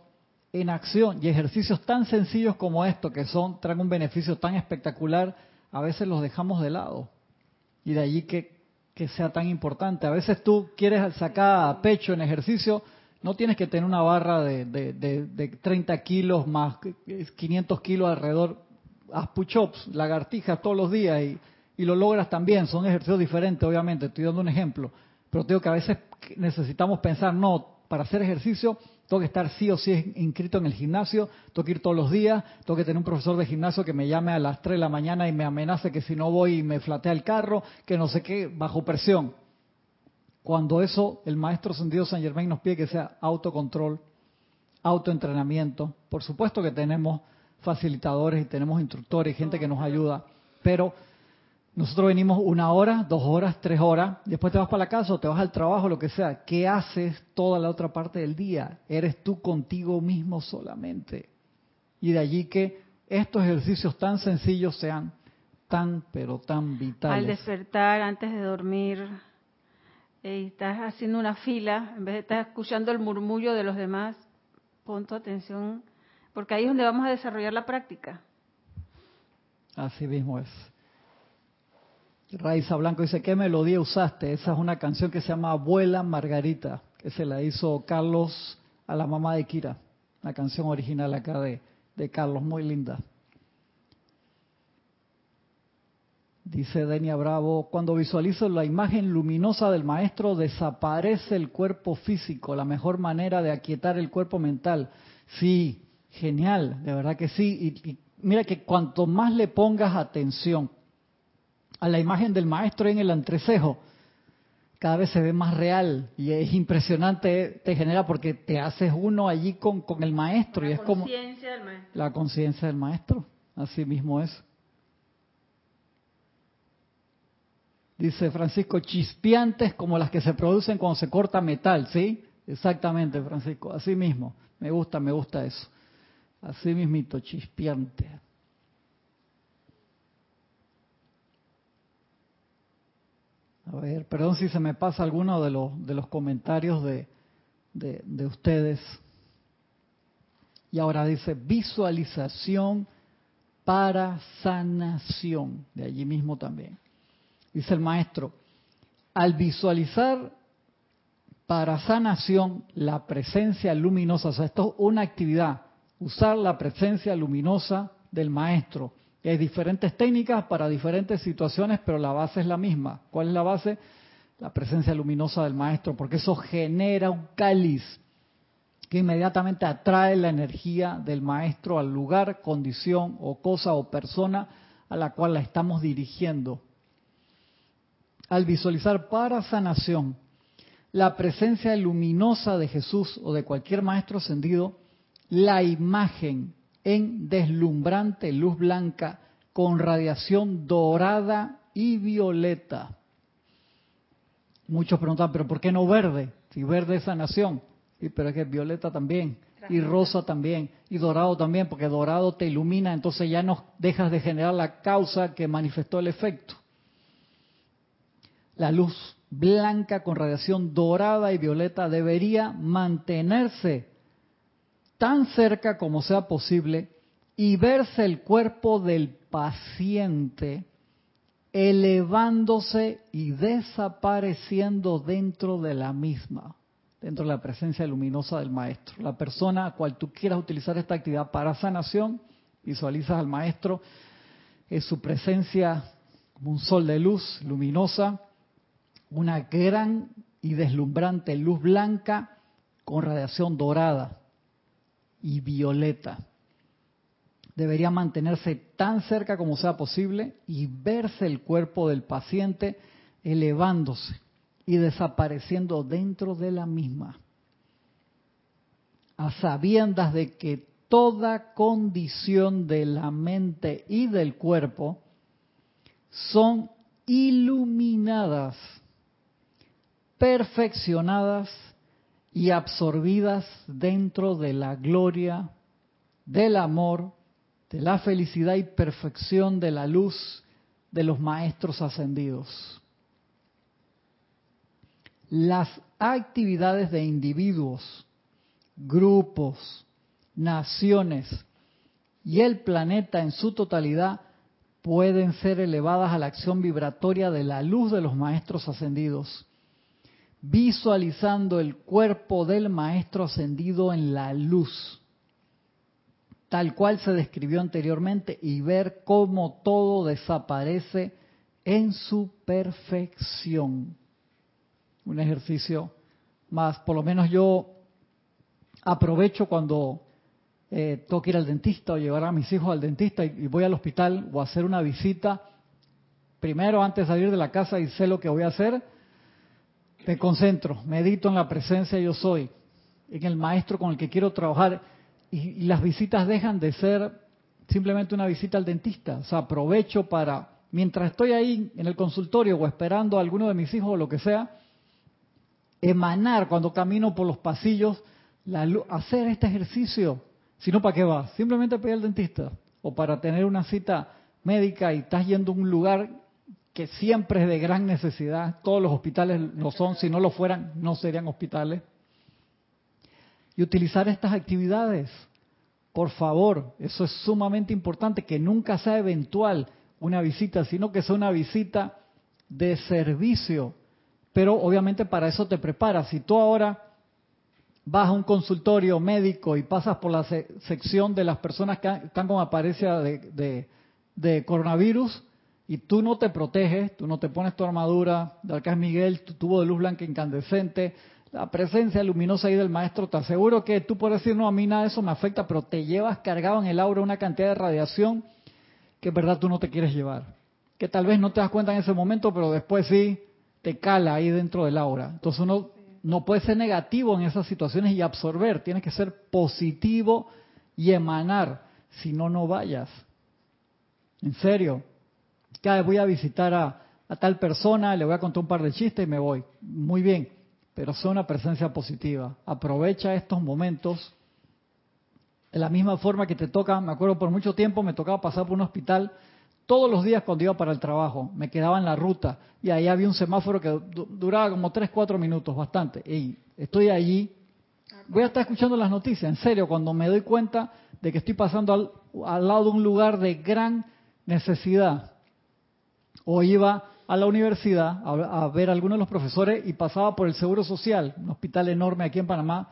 en acción y ejercicios tan sencillos como esto que son traen un beneficio tan espectacular, a veces los dejamos de lado. Y de allí que, sea tan importante. A veces tú quieres sacar pecho en ejercicio, no tienes que tener una barra de, de, 30 kilos más 500 kilos alrededor. Haz push-ups, lagartijas todos los días y, y lo logras también. Son ejercicios diferentes, obviamente. Estoy dando un ejemplo. Pero digo que a veces necesitamos pensar, no, para hacer ejercicio tengo que estar sí o sí inscrito en el gimnasio, tengo que ir todos los días, tengo que tener un profesor de gimnasio que me llame a las 3 de la mañana y me amenace que si no voy me flatea el carro, que no sé qué, bajo presión. Cuando eso, el maestro Sendido San Germain nos pide que sea autocontrol, autoentrenamiento. Por supuesto que tenemos facilitadores y tenemos instructores gente que nos ayuda, pero nosotros venimos una hora, dos horas, tres horas, después te vas para la casa o te vas al trabajo, lo que sea. ¿Qué haces toda la otra parte del día? Eres tú contigo mismo solamente. Y de allí que estos ejercicios tan sencillos sean tan, pero tan vitales. Al despertar, antes de dormir, y estás haciendo una fila, en vez de estar escuchando el murmullo de los demás, pon tu atención, porque ahí es donde vamos a desarrollar la práctica. Así mismo es. Raiza Blanco dice, ¿qué melodía usaste? Esa es una canción que se llama Abuela Margarita, que se la hizo Carlos a la mamá de Kira. La canción original acá de, de Carlos, muy linda. Dice Denia Bravo, cuando visualizo la imagen luminosa del maestro desaparece el cuerpo físico, la mejor manera de aquietar el cuerpo mental. Sí, genial, de verdad que sí. Y, mira que cuanto más le pongas atención a la imagen del maestro en el entrecejo, cada vez se ve más real y es impresionante, te genera porque te haces uno allí con, con el maestro y es como la conciencia del maestro, así mismo es. Dice Francisco, chispeantes como las que se producen cuando se corta metal, ¿sí? Exactamente, Francisco, así mismo. Me gusta, me gusta eso. Así mismito, chispeante. A ver, perdón si se me pasa alguno de los, de los comentarios de, de, de ustedes. Y ahora dice visualización para sanación, de allí mismo también. Dice el maestro, al visualizar para sanación la presencia luminosa, o sea, esto es una actividad, usar la presencia luminosa del maestro. Hay diferentes técnicas para diferentes situaciones, pero la base es la misma. ¿Cuál es la base? La presencia luminosa del maestro, porque eso genera un cáliz que inmediatamente atrae la energía del maestro al lugar, condición o cosa o persona a la cual la estamos dirigiendo al visualizar para sanación la presencia luminosa de Jesús o de cualquier maestro ascendido, la imagen en deslumbrante luz blanca con radiación dorada y violeta. Muchos preguntan, pero ¿por qué no verde? Si verde es sanación. Sí, pero es que violeta también, y rosa también, y dorado también, porque dorado te ilumina, entonces ya no dejas de generar la causa que manifestó el efecto la luz blanca con radiación dorada y violeta debería mantenerse tan cerca como sea posible y verse el cuerpo del paciente elevándose y desapareciendo dentro de la misma, dentro de la presencia luminosa del maestro. La persona a cual tú quieras utilizar esta actividad para sanación, visualizas al maestro, es su presencia como un sol de luz luminosa, una gran y deslumbrante luz blanca con radiación dorada y violeta. Debería mantenerse tan cerca como sea posible y verse el cuerpo del paciente elevándose y desapareciendo dentro de la misma, a sabiendas de que toda condición de la mente y del cuerpo son iluminadas perfeccionadas y absorbidas dentro de la gloria, del amor, de la felicidad y perfección de la luz de los maestros ascendidos. Las actividades de individuos, grupos, naciones y el planeta en su totalidad pueden ser elevadas a la acción vibratoria de la luz de los maestros ascendidos visualizando el cuerpo del Maestro ascendido en la luz, tal cual se describió anteriormente, y ver cómo todo desaparece en su perfección. Un ejercicio más, por lo menos yo aprovecho cuando eh, tengo que ir al dentista o llevar a mis hijos al dentista y, y voy al hospital o hacer una visita, primero antes de salir de la casa y sé lo que voy a hacer, me concentro, medito en la presencia yo soy, en el maestro con el que quiero trabajar y, las visitas dejan de ser simplemente una visita al dentista. O sea, aprovecho para, mientras estoy ahí en el consultorio o esperando a alguno de mis hijos o lo que sea, emanar cuando camino por los pasillos, la, hacer este ejercicio. Si no, ¿para qué vas? Simplemente para ir al dentista o para tener una cita médica y estás yendo a un lugar que siempre es de gran necesidad. Todos los hospitales lo son, si no lo fueran, no serían hospitales. Y utilizar estas actividades, por favor, eso es sumamente importante, que nunca sea eventual una visita, sino que sea una visita de servicio. Pero obviamente para eso te preparas. Si tú ahora vas a un consultorio médico y pasas por la sección de las personas que están con apariencia de, de coronavirus, y tú no te proteges, tú no te pones tu armadura de Arcángel Miguel, tu tubo de luz blanca incandescente, la presencia luminosa ahí del maestro, te aseguro que tú puedes decir, no, a mí nada de eso me afecta, pero te llevas cargado en el aura una cantidad de radiación que en verdad tú no te quieres llevar. Que tal vez no te das cuenta en ese momento, pero después sí te cala ahí dentro del aura. Entonces uno no puede ser negativo en esas situaciones y absorber, tienes que ser positivo y emanar, si no, no vayas. En serio, cada vez voy a visitar a, tal persona, le voy a contar un par de chistes y me voy. Muy bien, pero sea una presencia positiva. Aprovecha estos momentos. De la misma forma que te toca, me acuerdo por mucho tiempo me tocaba pasar por un hospital todos los días cuando iba para el trabajo. Me quedaba en la ruta y ahí había un semáforo que duraba como 3, 4 minutos, bastante. Y estoy allí, voy a estar escuchando las noticias, en serio, cuando me doy cuenta de que estoy pasando al, al lado de un lugar de gran necesidad o iba a la universidad a, ver a algunos de los profesores y pasaba por el Seguro Social, un hospital enorme aquí en Panamá,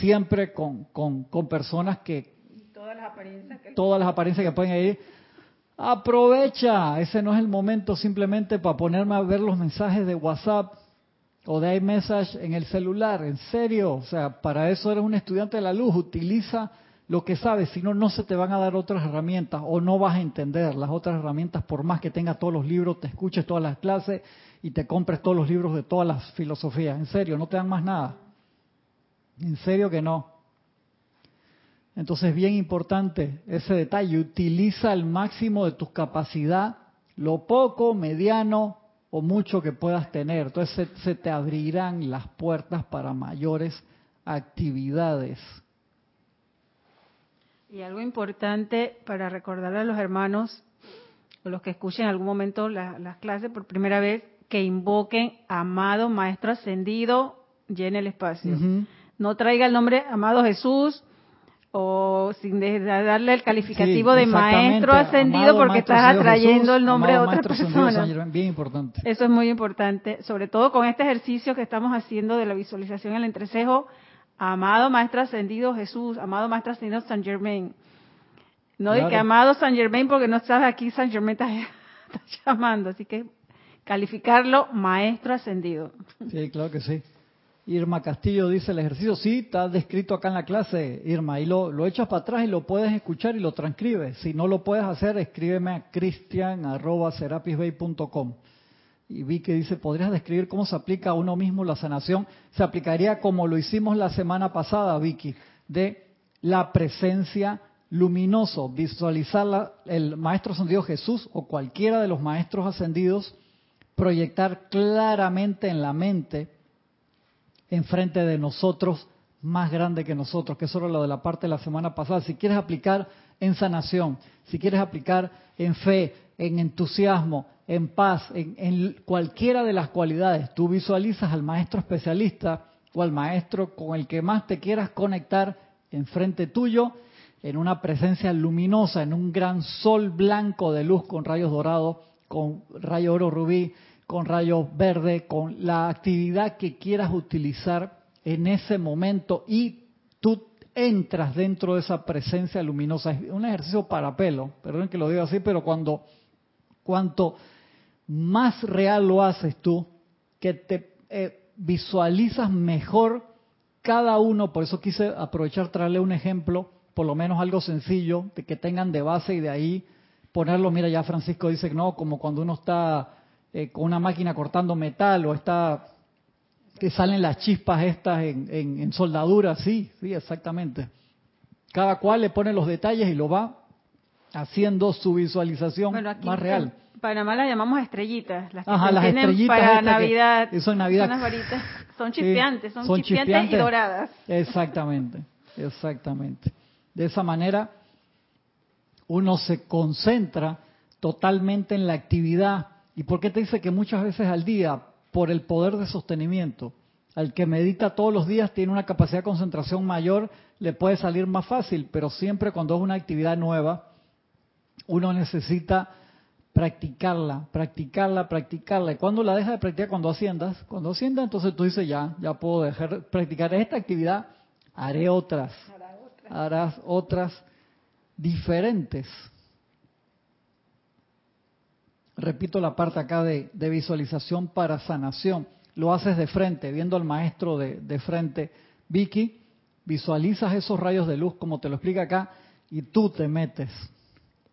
siempre con, con, personas que... Todas las apariencias que... Todas las apariencias que pueden ir. Aprovecha, ese no es el momento simplemente para ponerme a ver los mensajes de WhatsApp o de iMessage en el celular, en serio, o sea, para eso eres un estudiante de la luz, utiliza lo que sabes, si no, no se te van a dar otras herramientas o no vas a entender las otras herramientas por más que tengas todos los libros, te escuches todas las clases y te compres todos los libros de todas las filosofías. En serio, no te dan más nada. En serio que no. Entonces, bien importante ese detalle. Utiliza al máximo de tu capacidad, lo poco, mediano o mucho que puedas tener. Entonces, se te abrirán las puertas para mayores actividades. Y algo importante para recordarle a los hermanos o los que escuchen en algún momento las clases por primera vez, que invoquen amado Maestro Ascendido, llene el espacio. No traiga el nombre amado Jesús o sin darle el calificativo de Maestro Ascendido porque estás atrayendo el nombre de otra persona. Bien importante. Eso es muy importante, sobre todo con este ejercicio que estamos haciendo de la visualización el entrecejo Amado Maestro Ascendido Jesús, amado Maestro Ascendido San Germain. No de que amado San Germain porque no estás aquí, San Germain está, llamando, así que calificarlo Maestro Ascendido. Sí, claro que sí. Irma Castillo dice el ejercicio, sí, está descrito acá en la clase, Irma, y lo, lo echas para atrás y lo puedes escuchar y lo transcribes. Si no lo puedes hacer, escríbeme a cristian.serapisbay.com y vi dice, ¿podrías describir cómo se aplica a uno mismo la sanación? Se aplicaría como lo hicimos la semana pasada, Vicky, de la presencia luminoso, visualizar el maestro ascendido Jesús o cualquiera de los maestros ascendidos, proyectar claramente en la mente, enfrente de nosotros, más grande que nosotros, que eso era lo de la parte de la semana pasada. Si quieres aplicar en sanación, si quieres aplicar en fe, en entusiasmo, en paz, en, cualquiera de las cualidades. Tú visualizas al maestro especialista o al maestro con el que más te quieras conectar enfrente tuyo, en una presencia luminosa, en un gran sol blanco de luz con rayos dorados, con rayo oro rubí, con rayo verde, con la actividad que quieras utilizar en ese momento y tú entras dentro de esa presencia luminosa. Es un ejercicio para pelo, perdón que lo diga así, pero cuando cuanto más real lo haces tú, que te eh, visualizas mejor cada uno, por eso quise aprovechar traerle un ejemplo, por lo menos algo sencillo, de que tengan de base y de ahí ponerlo, mira ya Francisco dice que no, como cuando uno está eh, con una máquina cortando metal o está que salen las chispas estas en, en soldadura, sí, sí, exactamente. Cada cual le pone los detalles y lo va haciendo su visualización más real. En Panamá las llamamos estrellitas, las que las estrellitas para Navidad. son Navidad. Son varitas, son chispeantes, son, chispeantes, y doradas. Exactamente, exactamente. De esa manera uno se concentra totalmente en la actividad ¿Y por qué te dice que muchas veces al día? Por el poder de sostenimiento. Al que medita todos los días tiene una capacidad de concentración mayor, le puede salir más fácil, pero siempre cuando es una actividad nueva, uno necesita practicarla, practicarla, practicarla. ¿Y cuando la dejas de practicar? Cuando asciendas. Cuando asciendas, entonces tú dices, ya, ya puedo dejar de practicar esta actividad, haré otras. Harás otras diferentes. Repito la parte acá de, visualización para sanación. Lo haces de frente, viendo al maestro de, de frente. Vicky, visualizas esos rayos de luz como te lo explica acá y tú te metes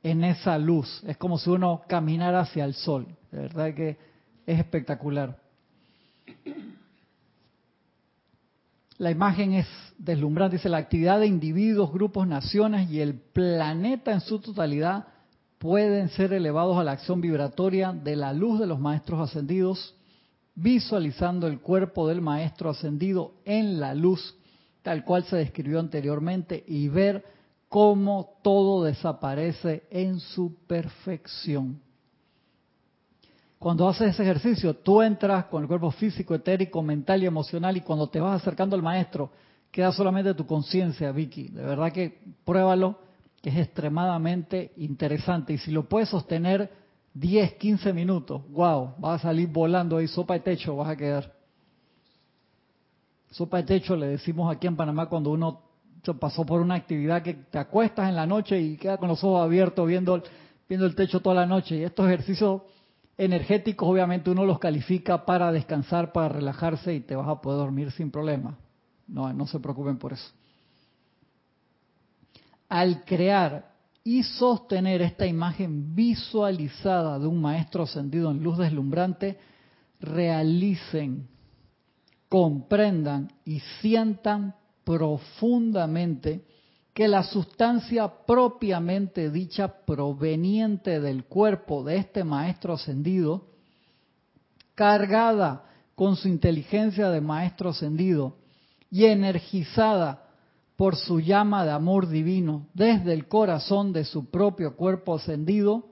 en esa luz. Es como si uno caminara hacia el sol. De verdad que es espectacular. La imagen es deslumbrante. Dice, la actividad de individuos, grupos, naciones y el planeta en su totalidad pueden ser elevados a la acción vibratoria de la luz de los maestros ascendidos, visualizando el cuerpo del maestro ascendido en la luz, tal cual se describió anteriormente, y ver cómo todo desaparece en su perfección. Cuando haces ese ejercicio, tú entras con el cuerpo físico, etérico, mental y emocional y cuando te vas acercando al maestro, queda solamente tu conciencia, Vicky. De verdad que pruébalo, que es extremadamente interesante. Y si lo puedes sostener 10, 15 minutos, wow, vas a salir volando ahí, sopa de techo vas a quedar. Sopa de techo le decimos aquí en Panamá cuando uno pasó por una actividad que te acuestas en la noche y queda con los ojos abiertos viendo, viendo el techo toda la noche. Y estos ejercicios energéticos obviamente uno los califica para descansar, para relajarse y te vas a poder dormir sin problema. No, no se preocupen por eso. Al crear y sostener esta imagen visualizada de un maestro ascendido en luz deslumbrante, realicen, comprendan y sientan profundamente que la sustancia propiamente dicha proveniente del cuerpo de este maestro ascendido, cargada con su inteligencia de maestro ascendido y energizada por su llama de amor divino desde el corazón de su propio cuerpo ascendido,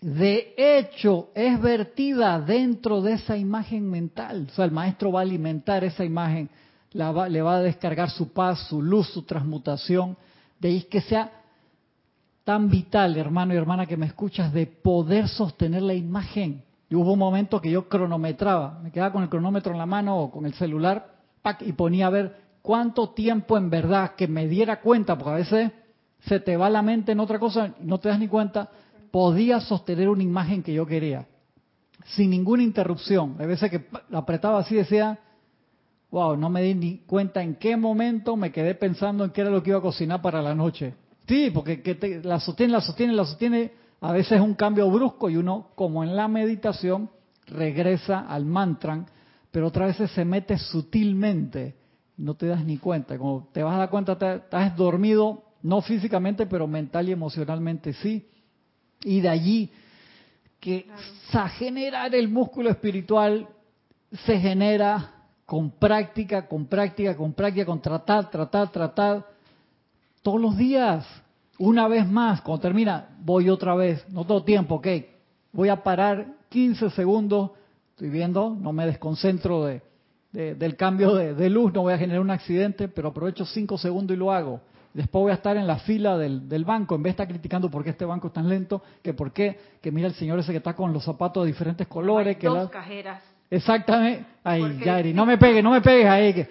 de hecho es vertida dentro de esa imagen mental. O sea, el maestro va a alimentar esa imagen le va a descargar su paz, su luz, su transmutación. De ahí que sea tan vital, hermano y hermana que me escuchas, de poder sostener la imagen. Y hubo un momento que yo cronometraba, me quedaba con el cronómetro en la mano o con el celular y ponía a ver cuánto tiempo en verdad que me diera cuenta, porque a veces se te va la mente en otra cosa y no te das ni cuenta, podía sostener una imagen que yo quería, sin ninguna interrupción. A veces que la apretaba así decía, wow, no me di ni cuenta en qué momento me quedé pensando en qué era lo que iba a cocinar para la noche. Sí, porque que la sostiene, la sostiene, la sostiene, a veces es un cambio brusco y uno, como en la meditación, regresa al mantra, pero otras veces se mete sutilmente, no te das ni cuenta. Como te vas a dar cuenta, estás dormido, no físicamente, pero mental y emocionalmente sí. Y de allí que a generar el músculo espiritual se genera con práctica, con práctica, con práctica, con tratar, tratar, tratar, todos los días, una vez más, cuando termina, voy otra vez, no todo tiempo, ok, voy a parar 15 segundos, estoy viendo, no me desconcentro de, del cambio de, luz, no voy a generar un accidente, pero aprovecho 5 segundos y lo hago. Después voy a estar en la fila del, banco, en vez de estar criticando por qué este banco es tan lento, que por qué, que mira el señor ese que está con los zapatos de diferentes colores. que dos cajeras Exactamente. Ay, Yari, no me pegues, no me pegues ahí.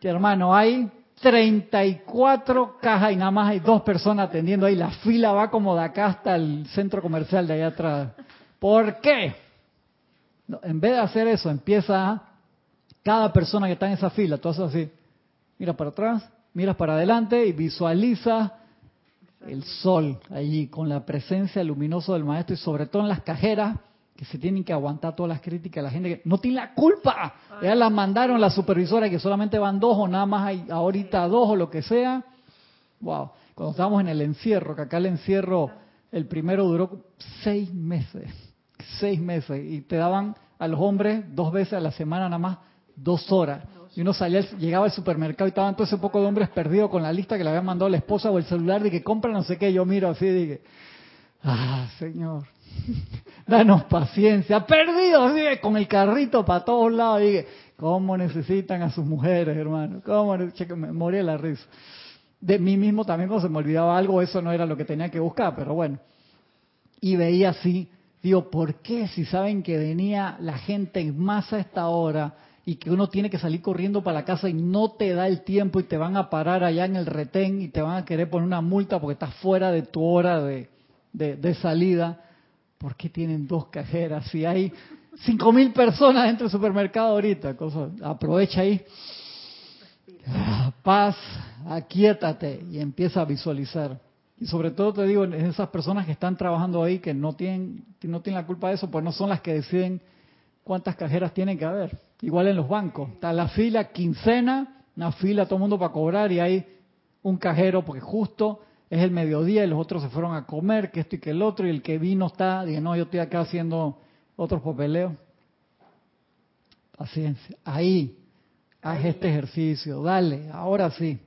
Que, hermano, hay 34 cajas y nada más hay dos personas atendiendo ahí. La fila va como de acá hasta el centro comercial de allá atrás. ¿Por qué? en vez de hacer eso, empieza cada persona que está en esa fila, tú haces así. Mira para atrás, miras para adelante y visualiza el sol allí con la presencia luminosa del maestro y sobre todo en las cajeras que se tienen que aguantar todas las críticas de la gente que no tiene la culpa. Ya las mandaron la supervisora que solamente van dos o nada más hay ahorita dos o lo que sea. Wow. Cuando estábamos en el encierro, que acá el encierro, el primero duró seis meses. Seis meses. Y te daban a los hombres dos veces a la semana nada más dos horas. Y uno salía, llegaba al supermercado y estaban todo ese poco de hombres perdidos con la lista que le había mandado la esposa o el celular de que compra no sé qué. Yo miro así y dije, ah, Señor, danos paciencia, perdidos, con el carrito para todos lados. Y ¿Cómo necesitan a sus mujeres, hermano? ¿Cómo? me moría la risa. De mí mismo también cuando se me olvidaba algo, eso no era lo que tenía que buscar, pero bueno. Y veía así, digo, ¿por qué si saben que venía la gente en masa a esta hora y que uno tiene que salir corriendo para la casa y no te da el tiempo y te van a parar allá en el retén y te van a querer poner una multa porque estás fuera de tu hora de, de salida? ¿Por qué tienen dos cajeras? Si hay cinco mil personas dentro del supermercado ahorita, cosa, aprovecha ahí. Paz, aquíétate y empieza a visualizar. Y sobre todo te digo, esas personas que están trabajando ahí, que no tienen, no tienen la culpa de eso, pues no son las que deciden cuántas cajeras tienen que haber. Igual en los bancos. Está la fila quincena, una fila todo el mundo para cobrar y hay un cajero porque justo es el mediodía y los otros se fueron a comer, que esto y que el otro, y el que vino está, dice, no, yo estoy acá haciendo otros papeleos. Paciencia. Ahí, haz este ejercicio. Dale, ahora sí.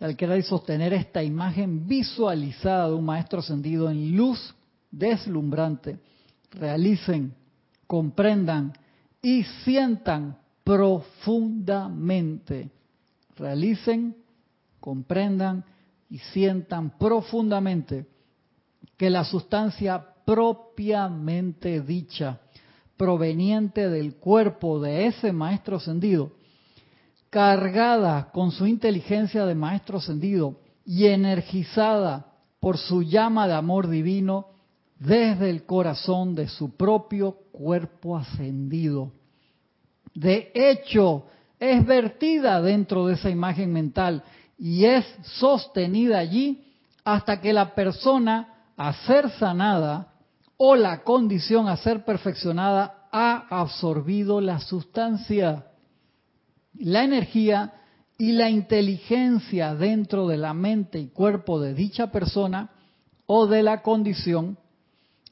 Al querer sostener esta imagen visualizada de un maestro ascendido en luz deslumbrante, realicen, comprendan y sientan profundamente. Realicen, comprendan y sientan profundamente que la sustancia propiamente dicha, proveniente del cuerpo de ese maestro ascendido, cargada con su inteligencia de maestro ascendido y energizada por su llama de amor divino desde el corazón de su propio cuerpo ascendido. De hecho, es vertida dentro de esa imagen mental y es sostenida allí hasta que la persona a ser sanada o la condición a ser perfeccionada ha absorbido la sustancia, la energía y la inteligencia dentro de la mente y cuerpo de dicha persona o de la condición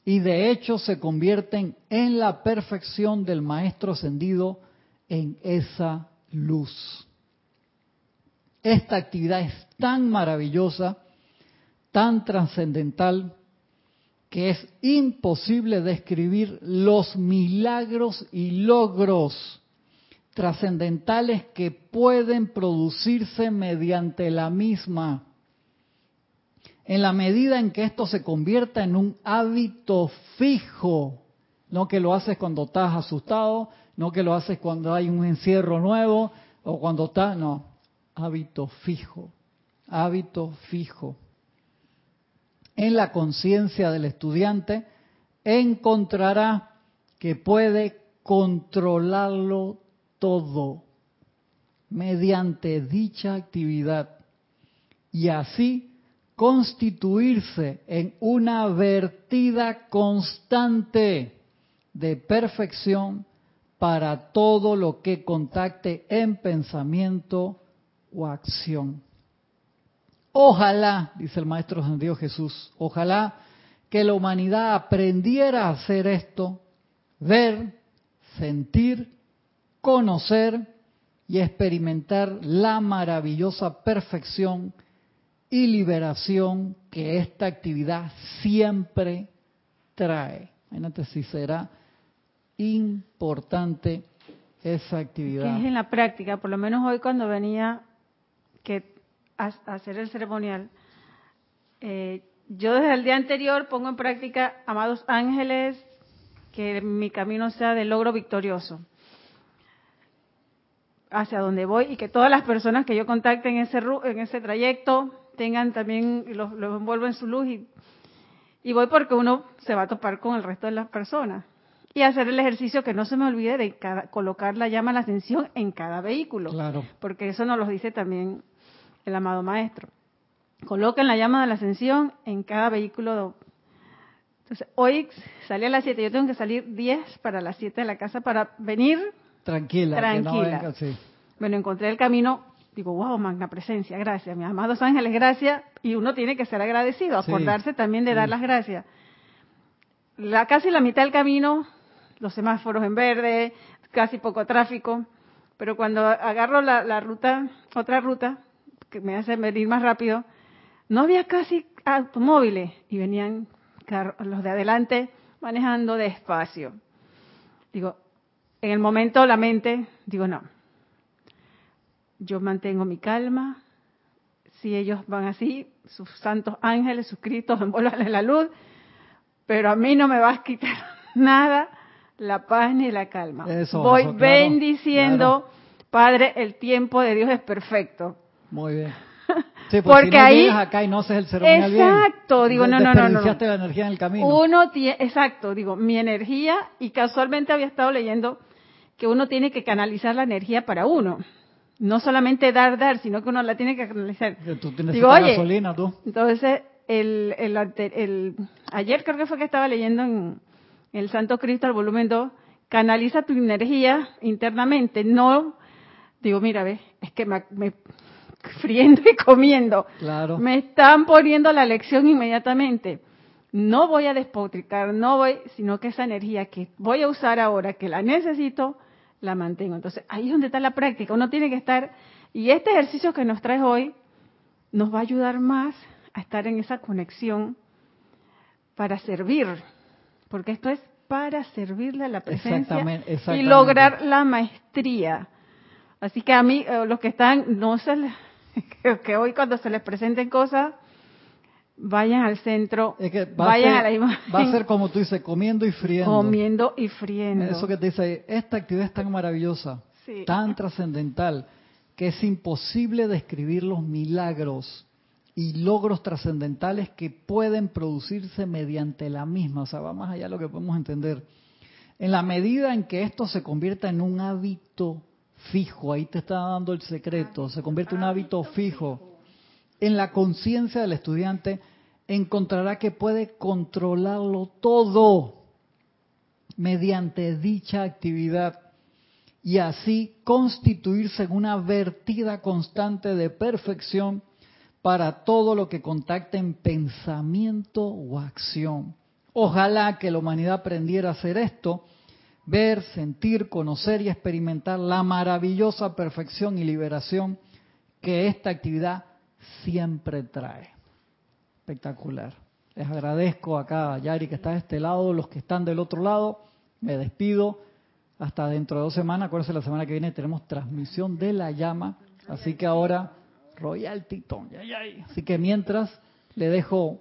y de hecho se convierten en la perfección del maestro ascendido en esa luz. Esta actividad es tan maravillosa tan trascendental que es imposible describir los milagros y logros trascendentales que pueden producirse mediante la misma. En la medida en que esto se convierta en un hábito fijo, no que lo haces cuando estás asustado, no que lo haces cuando hay un encierro nuevo o cuando estás, no, hábito fijo, hábito fijo. En la conciencia del estudiante, encontrará que puede controlarlo todo mediante dicha actividad y así constituirse en una vertida constante de perfección para todo lo que contacte en pensamiento o acción. Ojalá, dice el Maestro Dios Jesús, ojalá que la humanidad aprendiera a hacer esto, ver, sentir, conocer y experimentar la maravillosa perfección y liberación que esta actividad siempre trae. Imagínate si será importante esa actividad. Que es en la práctica, por lo menos hoy cuando venía, que hacer el ceremonial, eh, yo desde el día anterior pongo en práctica, amados ángeles, que mi camino sea de logro victorioso hacia donde voy y que todas las personas que yo contacte en ese en ese trayecto tengan también los, los envuelvo en su luz y, y voy porque uno se va a topar con el resto de las personas y hacer el ejercicio que no se me olvide de colocar la llama a la ascensión en cada vehículo claro. porque eso nos lo dice también el amado maestro. Coloquen la llama de la ascensión en cada vehículo. Entonces, hoy salí a las 7, yo tengo que salir 10 para las 7 de la casa para venir tranquila. Tranquila. Bueno, encontré el camino, digo, wow, magna presencia, gracias, mis amados ángeles, gracias. Y uno tiene que ser agradecido, acordarse también de dar las gracias. La, casi la mitad del camino, los semáforos en verde, casi poco tráfico, pero cuando agarro la ruta, otra ruta, que me hace venir más rápido, no había casi automóviles y venían los de adelante manejando despacio. Digo, en el momento la mente, digo, no, yo mantengo mi calma, si ellos van así, sus santos ángeles, sus cristos, en la luz, pero a mí no me vas a quitar nada la paz ni la calma. Voy bendiciendo, Padre, el tiempo de Dios es perfecto. Muy bien. Sí, porque, si no ahí acá y no haces el ceremonial exacto, digo, no, no, no, no. la energía en el camino. Uno tiene, exacto, digo, mi energía y casualmente había estado leyendo que uno tiene que canalizar la energía para uno. No solamente dar, dar, sino que uno la tiene que canalizar. Tú tienes digo, oye, gasolina, tú. Entonces, el, el, el, ayer creo que fue que estaba leyendo en el Santo Cristo, el volumen 2, canaliza tu energía internamente, no, digo, mira, ve, es que me, friendo y comiendo, claro. me están poniendo la lección inmediatamente. No voy a despotricar, no voy, sino que esa energía que voy a usar ahora, que la necesito, la mantengo. Entonces, ahí es donde está la práctica. Uno tiene que estar, y este ejercicio que nos traes hoy nos va a ayudar más a estar en esa conexión para servir, porque esto es para servirle a la presencia y lograr la maestría. Así que a mí, eh, los que están, no se que hoy cuando se les presenten cosas, vayan al centro, vayan a, la imagen. Va a ser como tú dices, comiendo y friendo. Comiendo y friendo. Eso que te dice, esta actividad es tan maravillosa, tan trascendental, que es imposible describir los milagros y logros trascendentales que pueden producirse mediante la misma. O sea, va más allá de lo que podemos entender. En la medida en que esto se convierta en un hábito fijo, ahí te está dando el secreto, se convierte en un hábito fijo, en la conciencia del estudiante encontrará que puede controlarlo todo mediante dicha actividad y así constituirse en una vertida constante de perfección para todo lo que contacte en pensamiento o acción. Ojalá que la humanidad aprendiera a hacer esto, ver, sentir, conocer y experimentar la maravillosa perfección y liberación que esta actividad siempre trae. Espectacular. Les agradezco acá a Yari que está de este lado, los que están del otro lado. Me despido. Hasta dentro de dos semanas. Acuérdense, la semana que viene tenemos transmisión de la llama. Así que ahora Royal Titón. Así que mientras le dejo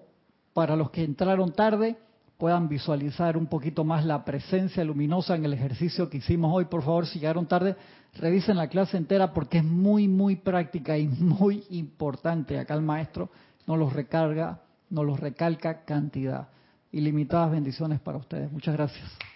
para los que entraron tarde puedan visualizar un poquito más la presencia luminosa en el ejercicio que hicimos hoy. Por favor, si llegaron tarde, revisen la clase entera porque es muy, muy práctica y muy importante. Acá el maestro nos los recarga, nos los recalca cantidad. Ilimitadas bendiciones para ustedes. Muchas gracias.